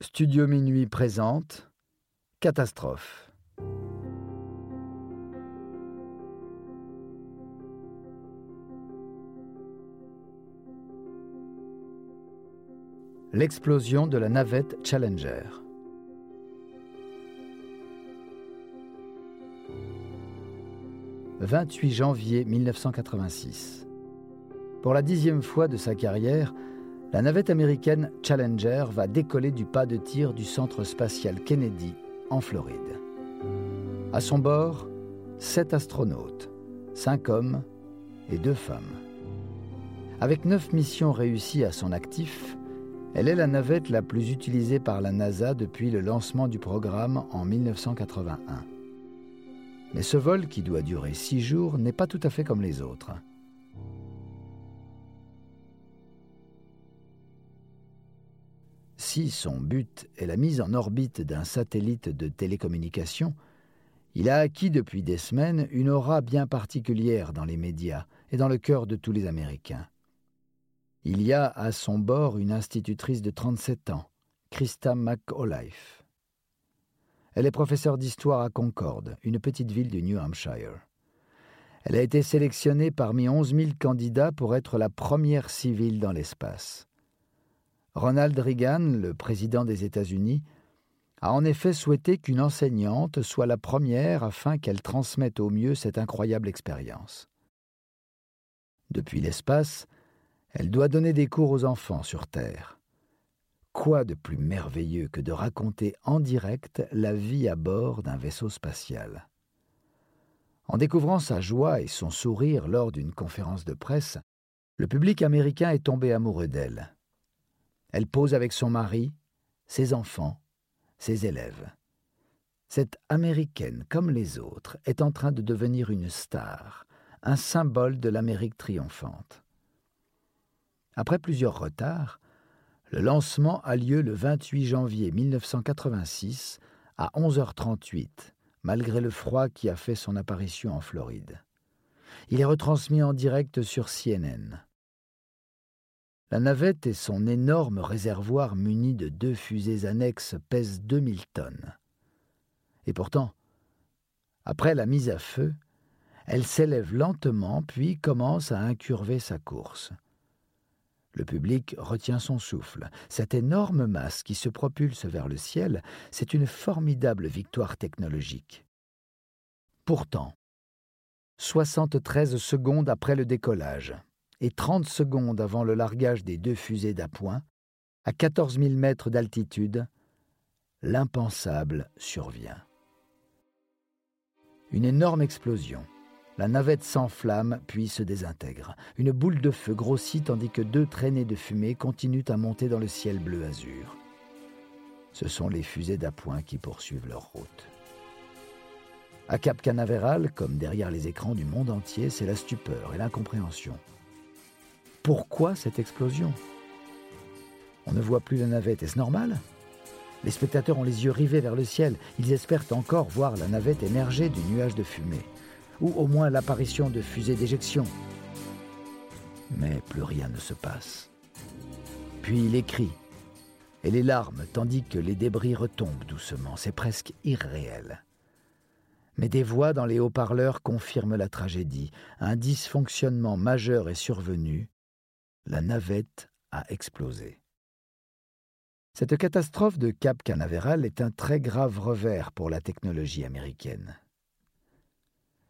Studio Minuit présente Catastrophe. L'explosion de la navette Challenger. « 28 janvier 1986. Pour la dixième fois de sa carrière, la navette américaine Challenger va décoller du pas de tir du centre spatial Kennedy en Floride. À son bord, sept astronautes, cinq hommes et deux femmes. Avec neuf missions réussies à son actif, elle est la navette la plus utilisée par la NASA depuis le lancement du programme en 1981. Mais ce vol, qui doit durer six jours, n'est pas tout à fait comme les autres. Si son but est la mise en orbite d'un satellite de télécommunication, il a acquis depuis des semaines une aura bien particulière dans les médias et dans le cœur de tous les Américains. Il y a à son bord une institutrice de 37 ans, Christa McAuliffe. Elle est professeure d'histoire à Concord, une petite ville du New Hampshire. Elle a été sélectionnée parmi 11 000 candidats pour être la première civile dans l'espace. Ronald Reagan, le président des États-Unis, a en effet souhaité qu'une enseignante soit la première afin qu'elle transmette au mieux cette incroyable expérience. Depuis l'espace, elle doit donner des cours aux enfants sur Terre. Quoi de plus merveilleux que de raconter en direct la vie à bord d'un vaisseau spatial? En découvrant sa joie et son sourire lors d'une conférence de presse, le public américain est tombé amoureux d'elle. Elle pose avec son mari, ses enfants, ses élèves. Cette Américaine, comme les autres, est en train de devenir une star, un symbole de l'Amérique triomphante. Après plusieurs retards, le lancement a lieu le 28 janvier 1986 à 11h38, malgré le froid qui a fait son apparition en Floride. Il est retransmis en direct sur CNN. La navette et son énorme réservoir muni de deux fusées annexes pèsent 2000 tonnes. Et pourtant, après la mise à feu, elle s'élève lentement puis commence à incurver sa course. Le public retient son souffle. Cette énorme masse qui se propulse vers le ciel, c'est une formidable victoire technologique. Pourtant, 73 secondes après le décollage, et 30 secondes avant le largage des deux fusées d'appoint, à 14 000 mètres d'altitude, l'impensable survient. Une énorme explosion. La navette s'enflamme puis se désintègre. Une boule de feu grossit tandis que deux traînées de fumée continuent à monter dans le ciel bleu azur. Ce sont les fusées d'appoint qui poursuivent leur route. À Cap Canaveral, comme derrière les écrans du monde entier, c'est la stupeur et l'incompréhension. Pourquoi cette explosion? On ne voit plus la navette, est-ce normal? Les spectateurs ont les yeux rivés vers le ciel, ils espèrent encore voir la navette émerger du nuage de fumée, ou au moins l'apparition de fusées d'éjection. Mais plus rien ne se passe. Puis les cris et les larmes, tandis que les débris retombent doucement, c'est presque irréel. Mais des voix dans les haut-parleurs confirment la tragédie. Un dysfonctionnement majeur est survenu la navette a explosé. Cette catastrophe de Cap Canaveral est un très grave revers pour la technologie américaine.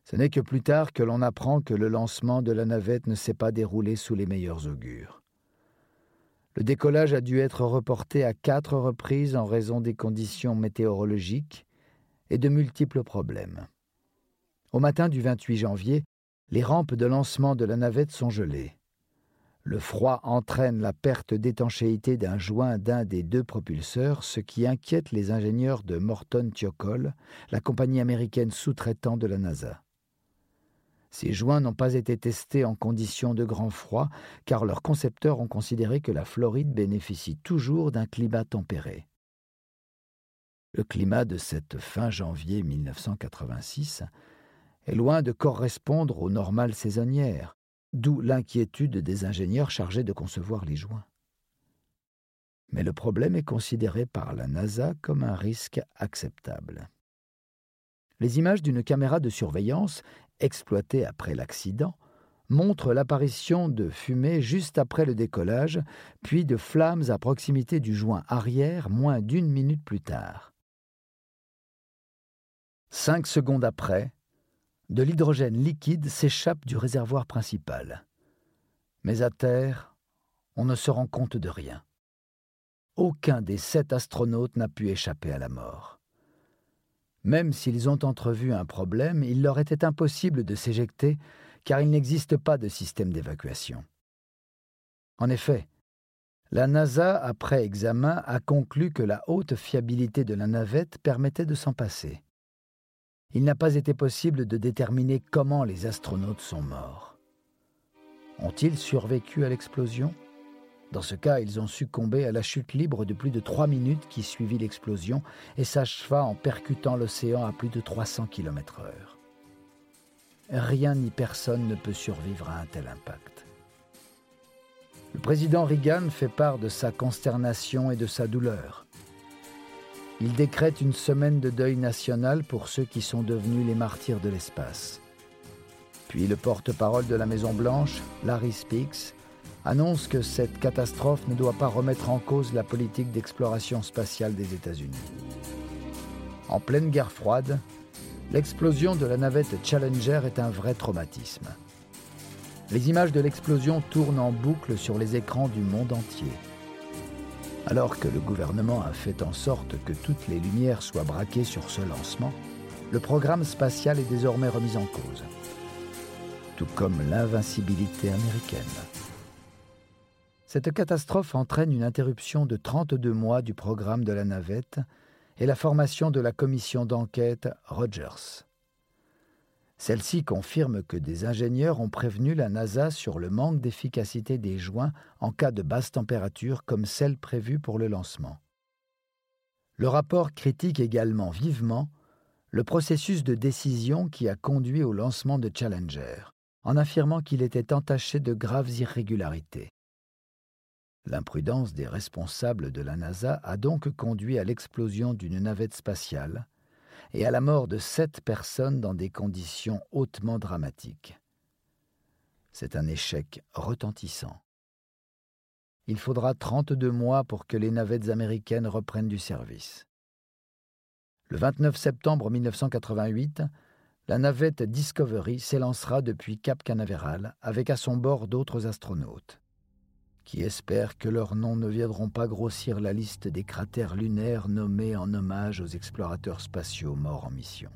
Ce n'est que plus tard que l'on apprend que le lancement de la navette ne s'est pas déroulé sous les meilleurs augures. Le décollage a dû être reporté à quatre reprises en raison des conditions météorologiques et de multiples problèmes. Au matin du 28 janvier, les rampes de lancement de la navette sont gelées. Le froid entraîne la perte d'étanchéité d'un joint d'un des deux propulseurs, ce qui inquiète les ingénieurs de Morton Thiokol, la compagnie américaine sous-traitant de la NASA. Ces joints n'ont pas été testés en conditions de grand froid, car leurs concepteurs ont considéré que la Floride bénéficie toujours d'un climat tempéré. Le climat de cette fin janvier 1986 est loin de correspondre aux normales saisonnières d'où l'inquiétude des ingénieurs chargés de concevoir les joints. Mais le problème est considéré par la NASA comme un risque acceptable. Les images d'une caméra de surveillance, exploitée après l'accident, montrent l'apparition de fumée juste après le décollage, puis de flammes à proximité du joint arrière moins d'une minute plus tard. Cinq secondes après, de l'hydrogène liquide s'échappe du réservoir principal. Mais à terre, on ne se rend compte de rien. Aucun des sept astronautes n'a pu échapper à la mort. Même s'ils ont entrevu un problème, il leur était impossible de s'éjecter car il n'existe pas de système d'évacuation. En effet, la NASA, après examen, a conclu que la haute fiabilité de la navette permettait de s'en passer il n'a pas été possible de déterminer comment les astronautes sont morts. Ont-ils survécu à l'explosion? Dans ce cas, ils ont succombé à la chute libre de plus de trois minutes qui suivit l'explosion et s'acheva en percutant l'océan à plus de 300 km/h. Rien ni personne ne peut survivre à un tel impact. Le président Reagan fait part de sa consternation et de sa douleur. Il décrète une semaine de deuil national pour ceux qui sont devenus les martyrs de l'espace. Puis le porte-parole de la Maison-Blanche, Larry Speaks, annonce que cette catastrophe ne doit pas remettre en cause la politique d'exploration spatiale des États-Unis. En pleine guerre froide, l'explosion de la navette Challenger est un vrai traumatisme. Les images de l'explosion tournent en boucle sur les écrans du monde entier. Alors que le gouvernement a fait en sorte que toutes les lumières soient braquées sur ce lancement, le programme spatial est désormais remis en cause, tout comme l'invincibilité américaine. Cette catastrophe entraîne une interruption de 32 mois du programme de la navette et la formation de la commission d'enquête Rogers. Celle-ci confirme que des ingénieurs ont prévenu la NASA sur le manque d'efficacité des joints en cas de basse température comme celle prévue pour le lancement. Le rapport critique également vivement le processus de décision qui a conduit au lancement de Challenger, en affirmant qu'il était entaché de graves irrégularités. L'imprudence des responsables de la NASA a donc conduit à l'explosion d'une navette spatiale, et à la mort de sept personnes dans des conditions hautement dramatiques. C'est un échec retentissant. Il faudra 32 mois pour que les navettes américaines reprennent du service. Le 29 septembre 1988, la navette Discovery s'élancera depuis Cap Canaveral avec à son bord d'autres astronautes qui espèrent que leurs noms ne viendront pas grossir la liste des cratères lunaires nommés en hommage aux explorateurs spatiaux morts en mission.